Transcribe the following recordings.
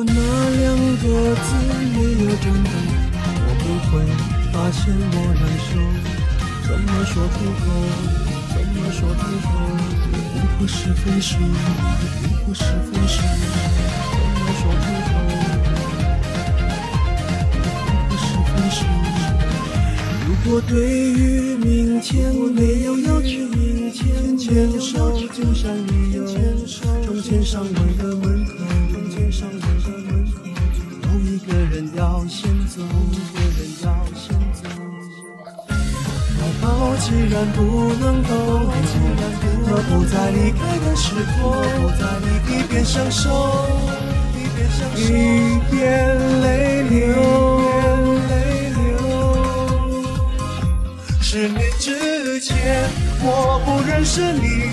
果那两个字没有真的，我不会发现我难受。怎么说出口？怎么说出口？如果是分手，如果是分手，怎么说出口？如果是分手，如果对于明天没有要求，明天牵手就像理由，中间上门的门口，上门的门口，有一个人要先走，一个人要先走。怀抱既然不能逗留，何不在离开的时候，一边享受，一边泪流。十年之前，我不认识你，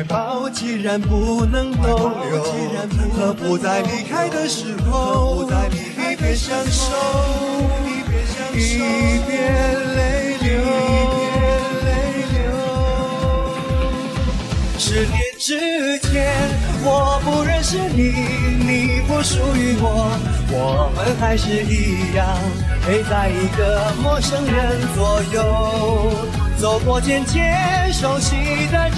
怀抱既然不能逗留，何不在离开的时候，一边享受，一边泪流。十年之前，我不认识你，你不属于我，我们还是一样陪在一个陌生人左右。走过渐渐熟悉